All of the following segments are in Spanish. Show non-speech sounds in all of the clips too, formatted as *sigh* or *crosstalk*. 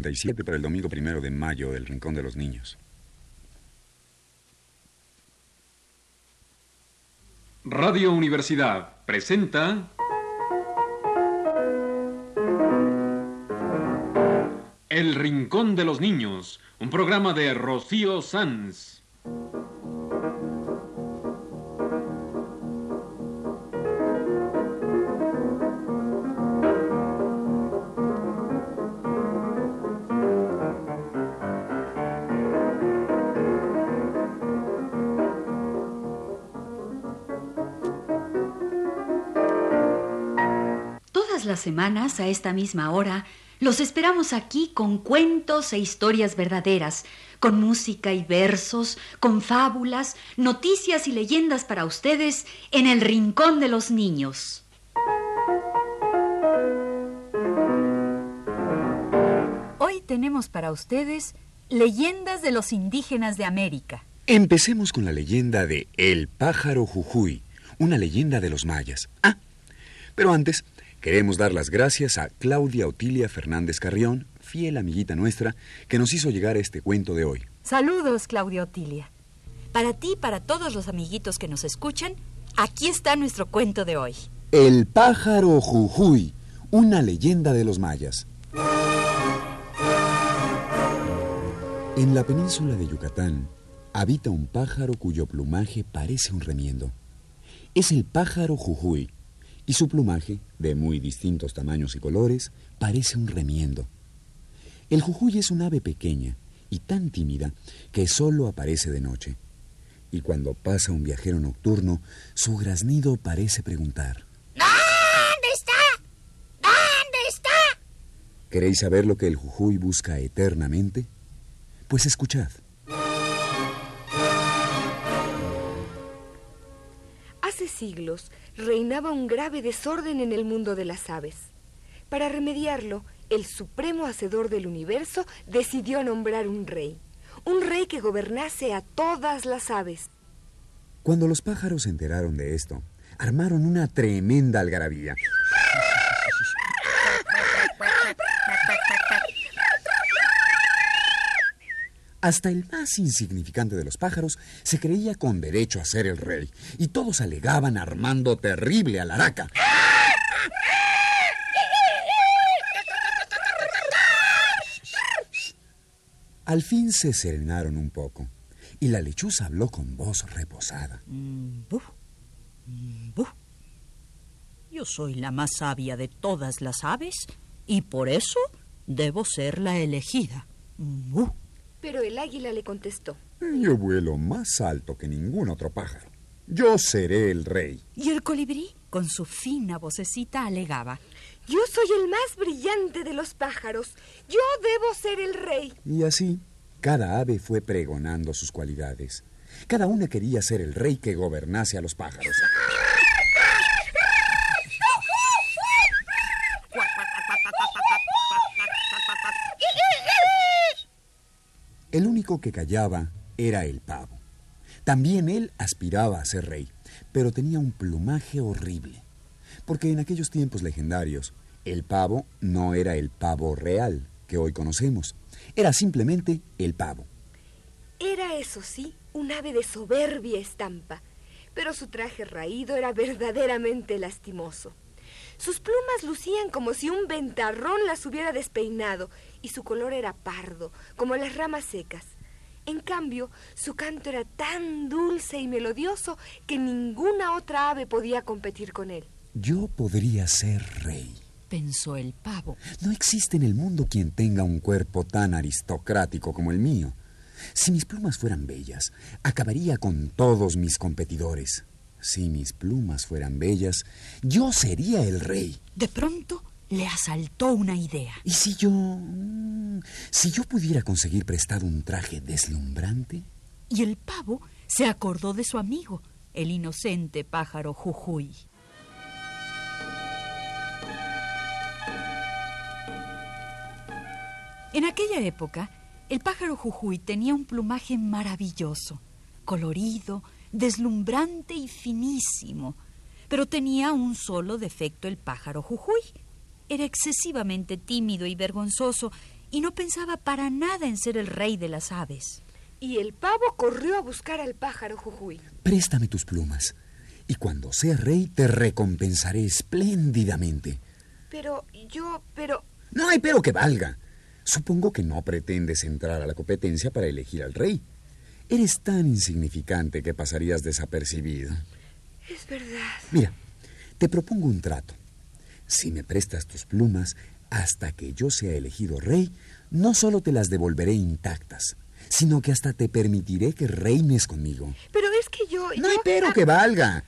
37 para el domingo primero de mayo del Rincón de los Niños. Radio Universidad presenta El Rincón de los Niños, un programa de Rocío Sanz. Las semanas, a esta misma hora, los esperamos aquí con cuentos e historias verdaderas, con música y versos, con fábulas, noticias y leyendas para ustedes en el Rincón de los Niños. Hoy tenemos para ustedes leyendas de los indígenas de América. Empecemos con la leyenda de El pájaro Jujuy, una leyenda de los mayas. Ah, pero antes queremos dar las gracias a Claudia Otilia Fernández Carrión, fiel amiguita nuestra, que nos hizo llegar este cuento de hoy. Saludos, Claudia Otilia. Para ti y para todos los amiguitos que nos escuchan, aquí está nuestro cuento de hoy. El pájaro Jujuy, una leyenda de los mayas. En la península de Yucatán habita un pájaro cuyo plumaje parece un remiendo. Es el pájaro Jujuy, y su plumaje, de muy distintos tamaños y colores, parece un remiendo. El Jujuy es un ave pequeña y tan tímida que solo aparece de noche. Y cuando pasa un viajero nocturno, su graznido parece preguntar. ¿Dónde está? ¿Dónde está? ¿Queréis saber lo que el Jujuy busca eternamente? Pues escuchad. Siglos reinaba un grave desorden en el mundo de las aves. Para remediarlo, el supremo hacedor del universo decidió nombrar un rey. Un rey que gobernase a todas las aves. Cuando los pájaros se enteraron de esto, armaron una tremenda algarabía. Hasta el más insignificante de los pájaros se creía con derecho a ser el rey, y todos alegaban armando terrible alaraca. Al fin se serenaron un poco, y la lechuza habló con voz reposada. Mm, mm. Yo soy la más sabia de todas las aves y por eso debo ser la elegida. Mm. Pero el águila le contestó. Yo vuelo más alto que ningún otro pájaro. Yo seré el rey. Y el colibrí, con su fina vocecita, alegaba. Yo soy el más brillante de los pájaros. Yo debo ser el rey. Y así, cada ave fue pregonando sus cualidades. Cada una quería ser el rey que gobernase a los pájaros. El único que callaba era el pavo. También él aspiraba a ser rey, pero tenía un plumaje horrible. Porque en aquellos tiempos legendarios, el pavo no era el pavo real que hoy conocemos, era simplemente el pavo. Era, eso sí, un ave de soberbia estampa, pero su traje raído era verdaderamente lastimoso. Sus plumas lucían como si un ventarrón las hubiera despeinado y su color era pardo, como las ramas secas. En cambio, su canto era tan dulce y melodioso que ninguna otra ave podía competir con él. Yo podría ser rey. Pensó el pavo. No existe en el mundo quien tenga un cuerpo tan aristocrático como el mío. Si mis plumas fueran bellas, acabaría con todos mis competidores. Si mis plumas fueran bellas, yo sería el rey. De pronto le asaltó una idea. ¿Y si yo... mm, si yo pudiera conseguir prestado un traje deslumbrante? Y el pavo se acordó de su amigo, el inocente pájaro Jujuy. En aquella época, el pájaro Jujuy tenía un plumaje maravilloso, colorido, deslumbrante y finísimo. Pero tenía un solo defecto el pájaro Jujuy. Era excesivamente tímido y vergonzoso y no pensaba para nada en ser el rey de las aves. Y el pavo corrió a buscar al pájaro Jujuy. Préstame tus plumas, y cuando seas rey te recompensaré espléndidamente. Pero yo, pero... No hay pero que valga. Supongo que no pretendes entrar a la competencia para elegir al rey. Eres tan insignificante que pasarías desapercibido. Es verdad. Mira, te propongo un trato. Si me prestas tus plumas hasta que yo sea elegido rey, no solo te las devolveré intactas, sino que hasta te permitiré que reines conmigo. Pero es que yo... No hay pero que valga.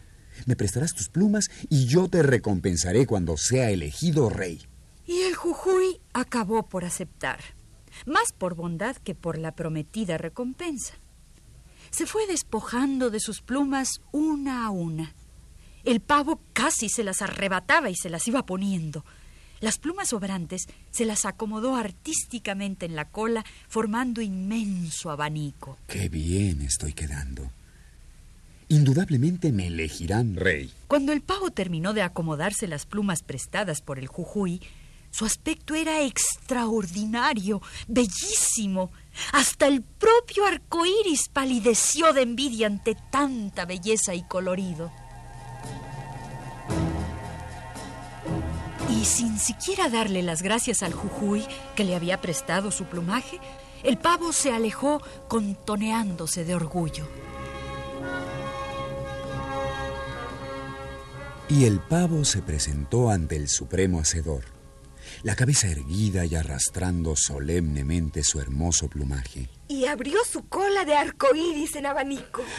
Me prestarás tus plumas y yo te recompensaré cuando sea elegido rey. Y el Jujuy acabó por aceptar, más por bondad que por la prometida recompensa. Se fue despojando de sus plumas una a una. El pavo casi se las arrebataba y se las iba poniendo. Las plumas sobrantes se las acomodó artísticamente en la cola, formando inmenso abanico. Qué bien estoy quedando. Indudablemente me elegirán rey. Cuando el pavo terminó de acomodarse las plumas prestadas por el Jujuy, su aspecto era extraordinario, bellísimo. Hasta el propio arco iris palideció de envidia ante tanta belleza y colorido. Y sin siquiera darle las gracias al Jujuy que le había prestado su plumaje, el pavo se alejó contoneándose de orgullo. Y el pavo se presentó ante el supremo hacedor, la cabeza erguida y arrastrando solemnemente su hermoso plumaje. Y abrió su cola de arco iris en abanico. *gasps*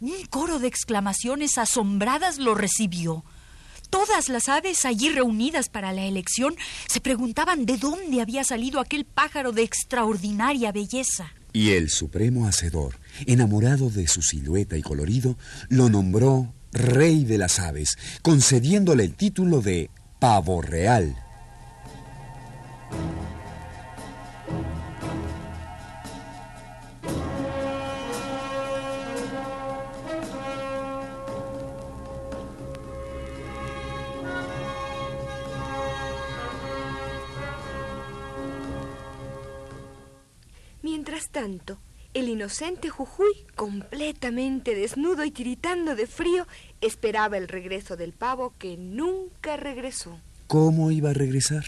Un coro de exclamaciones asombradas lo recibió. Todas las aves allí reunidas para la elección se preguntaban de dónde había salido aquel pájaro de extraordinaria belleza. Y el supremo hacedor, enamorado de su silueta y colorido, lo nombró rey de las aves, concediéndole el título de pavo real. Mientras tanto, el inocente Jujuy, completamente desnudo y tiritando de frío, esperaba el regreso del pavo que nunca regresó. ¿Cómo iba a regresar?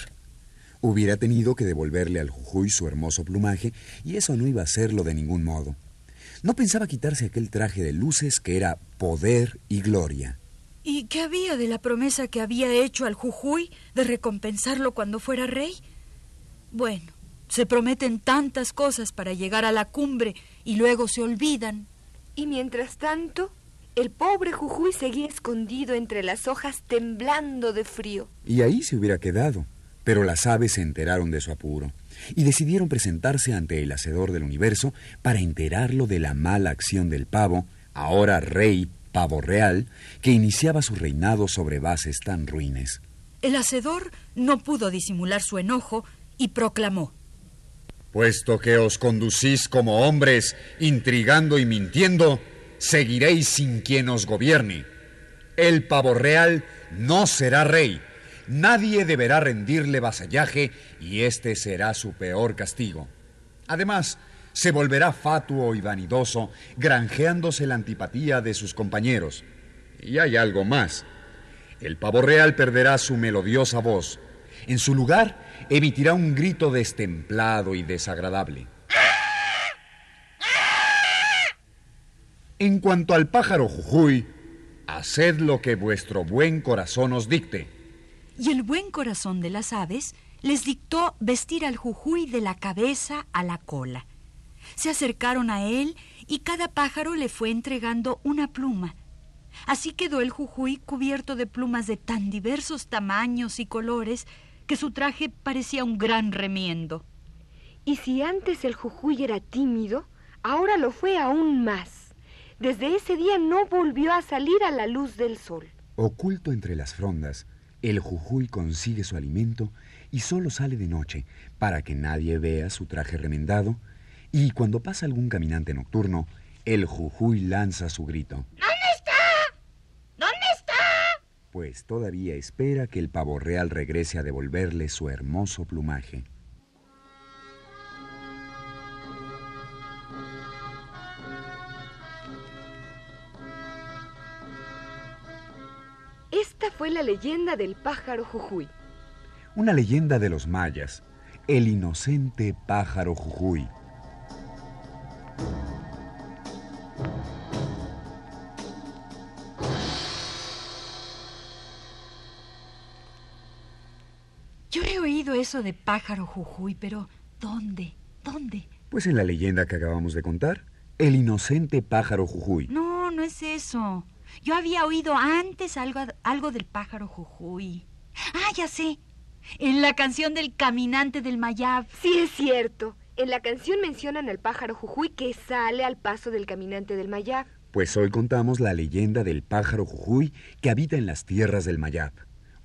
Hubiera tenido que devolverle al Jujuy su hermoso plumaje y eso no iba a hacerlo de ningún modo. No pensaba quitarse aquel traje de luces que era poder y gloria. ¿Y qué había de la promesa que había hecho al Jujuy de recompensarlo cuando fuera rey? Bueno, se prometen tantas cosas para llegar a la cumbre y luego se olvidan. Y mientras tanto, el pobre Jujuy seguía escondido entre las hojas temblando de frío. Y ahí se hubiera quedado. Pero las aves se enteraron de su apuro y decidieron presentarse ante el Hacedor del Universo para enterarlo de la mala acción del pavo, ahora rey pavo real, que iniciaba su reinado sobre bases tan ruines. El hacedor no pudo disimular su enojo y proclamó. Puesto que os conducís como hombres, intrigando y mintiendo, seguiréis sin quien os gobierne. El pavo real no será rey. Nadie deberá rendirle vasallaje y este será su peor castigo. Además, se volverá fatuo y vanidoso, granjeándose la antipatía de sus compañeros. Y hay algo más. El pavo real perderá su melodiosa voz. En su lugar, emitirá un grito destemplado y desagradable. En cuanto al pájaro Jujuy, haced lo que vuestro buen corazón os dicte. Y el buen corazón de las aves les dictó vestir al Jujuy de la cabeza a la cola. Se acercaron a él y cada pájaro le fue entregando una pluma. Así quedó el Jujuy cubierto de plumas de tan diversos tamaños y colores que su traje parecía un gran remiendo. Y si antes el Jujuy era tímido, ahora lo fue aún más. Desde ese día no volvió a salir a la luz del sol. Oculto entre las frondas, el Jujuy consigue su alimento y solo sale de noche para que nadie vea su traje remendado. Y cuando pasa algún caminante nocturno, el Jujuy lanza su grito. Pues todavía espera que el pavo real regrese a devolverle su hermoso plumaje. Esta fue la leyenda del pájaro Jujuy. Una leyenda de los mayas, el inocente pájaro Jujuy. Eso de pájaro Jujuy, pero ¿dónde? ¿Dónde? Pues en la leyenda que acabamos de contar, el inocente pájaro Jujuy. No, no es eso. Yo había oído antes algo, algo del pájaro Jujuy. Ah, ya sé. En la canción del caminante del Mayab. Sí, es cierto. En la canción mencionan al pájaro Jujuy que sale al paso del caminante del Mayab. Pues hoy contamos la leyenda del pájaro Jujuy que habita en las tierras del Mayab.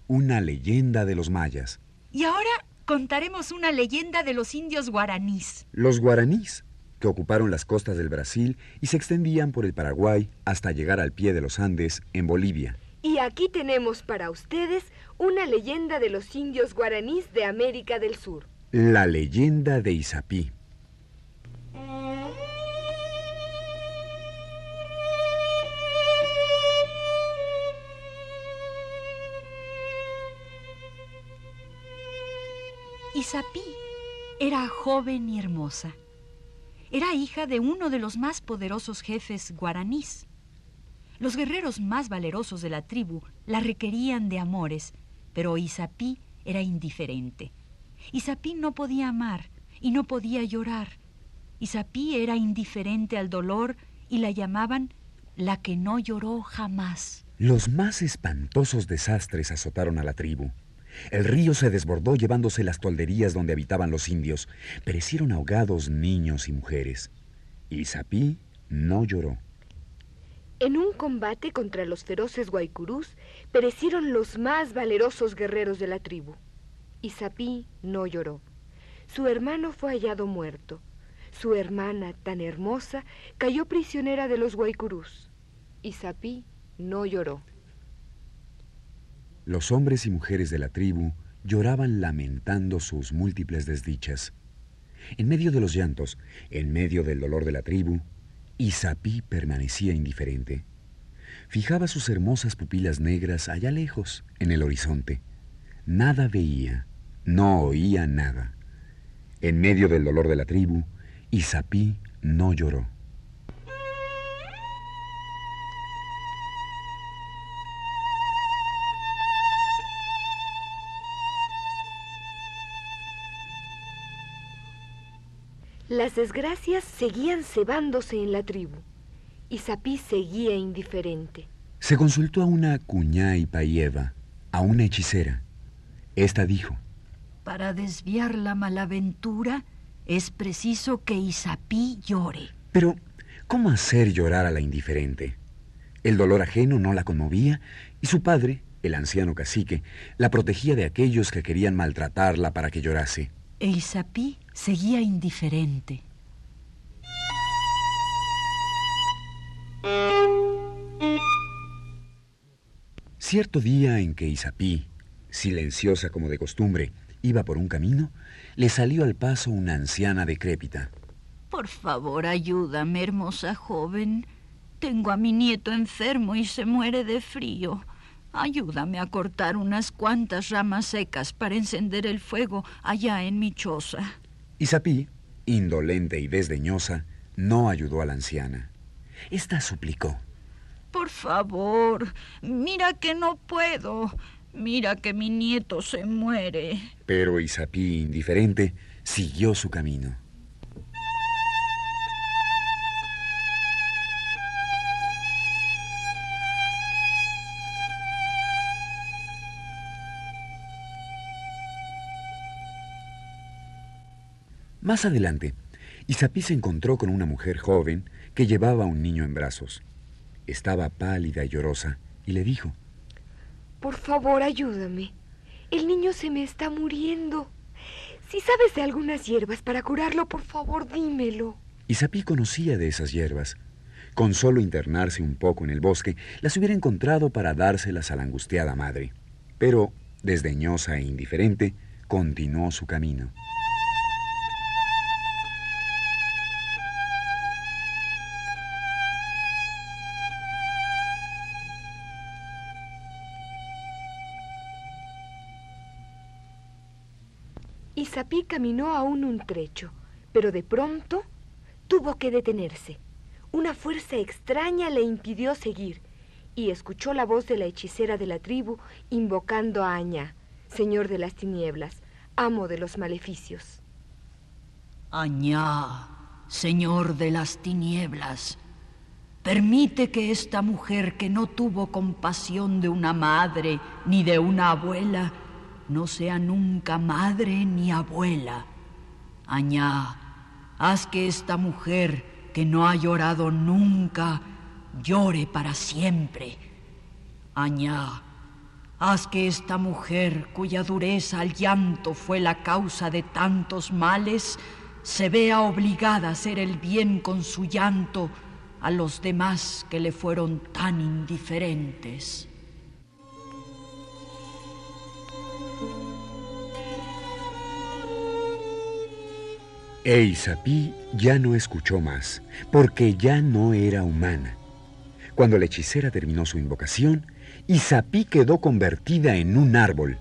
Una leyenda de los mayas. Y ahora contaremos una leyenda de los indios guaraníes. Los guaraníes, que ocuparon las costas del Brasil y se extendían por el Paraguay hasta llegar al pie de los Andes, en Bolivia. Y aquí tenemos para ustedes una leyenda de los indios guaraníes de América del Sur. La leyenda de Isapí. Isapí era joven y hermosa. Era hija de uno de los más poderosos jefes guaraníes. Los guerreros más valerosos de la tribu la requerían de amores, pero Isapí era indiferente. Isapí no podía amar y no podía llorar. Isapí era indiferente al dolor y la llamaban la que no lloró jamás. Los más espantosos desastres azotaron a la tribu. El río se desbordó llevándose las tolderías donde habitaban los indios. Perecieron ahogados niños y mujeres. Isapí no lloró. En un combate contra los feroces guaycurús perecieron los más valerosos guerreros de la tribu. Isapí no lloró. Su hermano fue hallado muerto. Su hermana, tan hermosa, cayó prisionera de los guaycurús. Isapí no lloró. Los hombres y mujeres de la tribu lloraban lamentando sus múltiples desdichas. En medio de los llantos, en medio del dolor de la tribu, Isapí permanecía indiferente. Fijaba sus hermosas pupilas negras allá lejos, en el horizonte. Nada veía, no oía nada. En medio del dolor de la tribu, Isapí no lloró. Las desgracias seguían cebándose en la tribu. Isapí seguía indiferente. Se consultó a una cuñá y payeva, a una hechicera. Esta dijo, Para desviar la malaventura es preciso que Isapí llore. Pero, ¿cómo hacer llorar a la indiferente? El dolor ajeno no la conmovía y su padre, el anciano cacique, la protegía de aquellos que querían maltratarla para que llorase. E Isapí seguía indiferente. Cierto día en que Isapí, silenciosa como de costumbre, iba por un camino, le salió al paso una anciana decrépita. Por favor, ayúdame, hermosa joven. Tengo a mi nieto enfermo y se muere de frío. Ayúdame a cortar unas cuantas ramas secas para encender el fuego allá en mi choza. Isapí, indolente y desdeñosa, no ayudó a la anciana. Esta suplicó. Por favor, mira que no puedo. Mira que mi nieto se muere. Pero Isapí, indiferente, siguió su camino. Más adelante, Isapí se encontró con una mujer joven que llevaba a un niño en brazos. Estaba pálida y llorosa y le dijo, Por favor, ayúdame. El niño se me está muriendo. Si sabes de algunas hierbas para curarlo, por favor, dímelo. Isapí conocía de esas hierbas. Con solo internarse un poco en el bosque, las hubiera encontrado para dárselas a la angustiada madre. Pero, desdeñosa e indiferente, continuó su camino. Isapí caminó aún un trecho, pero de pronto tuvo que detenerse. Una fuerza extraña le impidió seguir y escuchó la voz de la hechicera de la tribu invocando a Añá, señor de las tinieblas, amo de los maleficios. Añá, señor de las tinieblas, permite que esta mujer que no tuvo compasión de una madre ni de una abuela, no sea nunca madre ni abuela. Añá, haz que esta mujer que no ha llorado nunca, llore para siempre. Añá, haz que esta mujer cuya dureza al llanto fue la causa de tantos males, se vea obligada a hacer el bien con su llanto a los demás que le fueron tan indiferentes. E Isapí ya no escuchó más, porque ya no era humana. Cuando la hechicera terminó su invocación, Isapí quedó convertida en un árbol.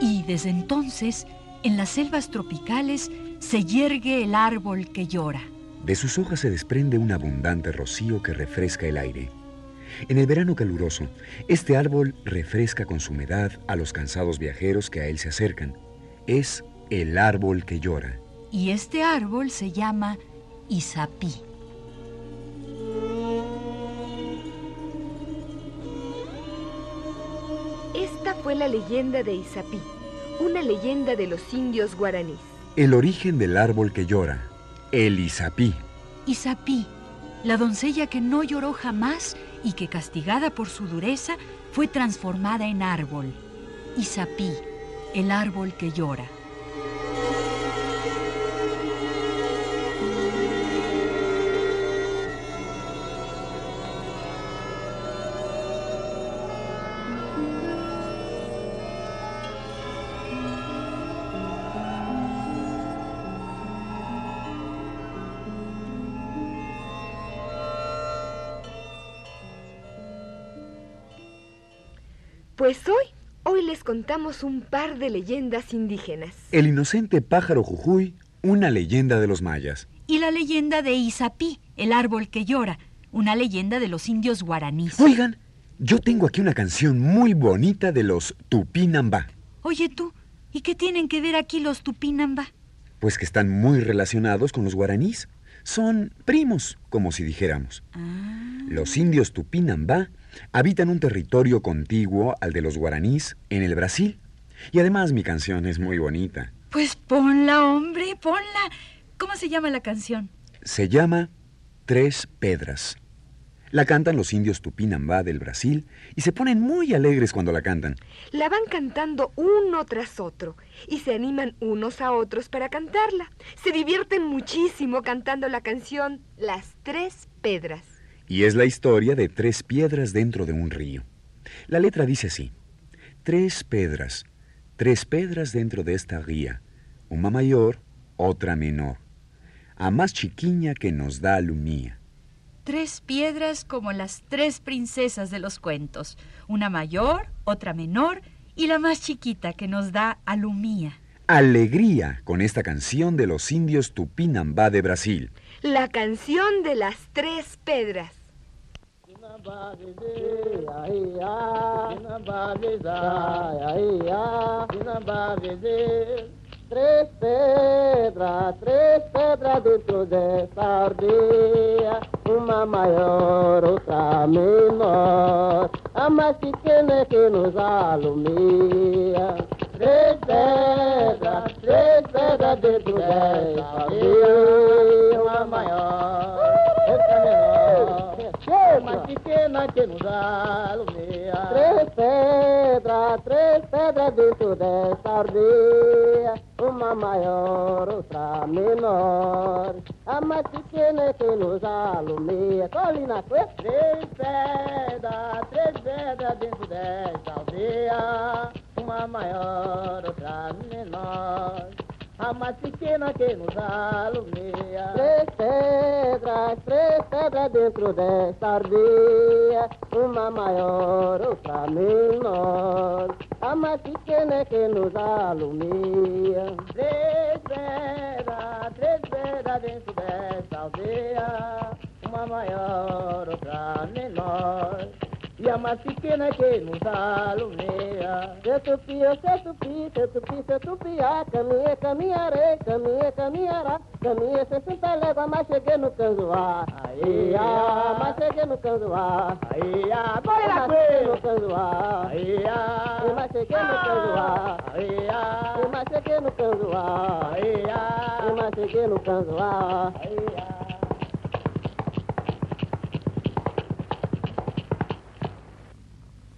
Y desde entonces, en las selvas tropicales, se yergue el árbol que llora. De sus hojas se desprende un abundante rocío que refresca el aire. En el verano caluroso, este árbol refresca con su humedad a los cansados viajeros que a él se acercan. Es el árbol que llora. Y este árbol se llama Isapí. Esta fue la leyenda de Isapí, una leyenda de los indios guaraníes. El origen del árbol que llora, el Isapí. Isapí, la doncella que no lloró jamás y que castigada por su dureza fue transformada en árbol. Isapí, el árbol que llora. Contamos un par de leyendas indígenas. El inocente pájaro Jujuy, una leyenda de los mayas. Y la leyenda de Isapí, el árbol que llora, una leyenda de los indios guaraníes. Oigan, yo tengo aquí una canción muy bonita de los Tupinambá. Oye tú, ¿y qué tienen que ver aquí los Tupinambá? Pues que están muy relacionados con los guaraníes. Son primos, como si dijéramos. Ah. Los indios Tupinambá habitan un territorio contiguo al de los guaraníes en el Brasil. Y además mi canción es muy bonita. Pues ponla, hombre, ponla. ¿Cómo se llama la canción? Se llama Tres Pedras. La cantan los indios Tupinambá del Brasil y se ponen muy alegres cuando la cantan. La van cantando uno tras otro y se animan unos a otros para cantarla. Se divierten muchísimo cantando la canción Las Tres Pedras. Y es la historia de tres piedras dentro de un río. La letra dice así. Tres pedras, tres pedras dentro de esta ría, una mayor, otra menor, a más chiquiña que nos da lumía. Tres piedras como las tres princesas de los cuentos. Una mayor, otra menor y la más chiquita que nos da alumía. Alegría con esta canción de los indios Tupinambá de Brasil. La canción de las Tres Pedras. Três pedras, três pedras dentro dessa aldeia, uma maior, outra menor, a mais pequena é que nos alumia. Três pedras, três pedras dentro dessa aldeia, uma maior, outra menor, mais pequena que nos alumia. Três pedras, três pedras dentro dessa aldeia, uma maior, outra menor. a mais pequena que nos alumia. Colina três pedras, três pedras dentro. Uma maior, outra menor. A mais pequena que nos alumia. Três pedras, três pedras dentro desta aldeia. Uma maior, outra menor. A mais pequena que nos alumia. Três pedras, três pedras dentro desta aldeia. Uma maior, outra menor ya masikene tupi, musalumea tupi, tetupi tetupi tetupia camie camiare camie camiara camie sessenta légua mas cheguei no canzoá aia ah, mas cheguei no canzoá aia ah, bora mas com no canzoá aia ah, mas cheguei no canzoá aia mas cheguei no canzoá aia mas cheguei no canzoá aia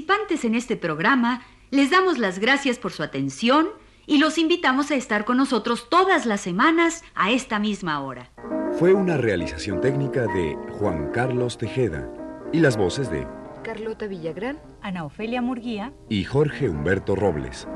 Participantes en este programa les damos las gracias por su atención y los invitamos a estar con nosotros todas las semanas a esta misma hora. Fue una realización técnica de Juan Carlos Tejeda y las voces de Carlota Villagrán. Ana Ofelia Murguía. y Jorge Humberto Robles.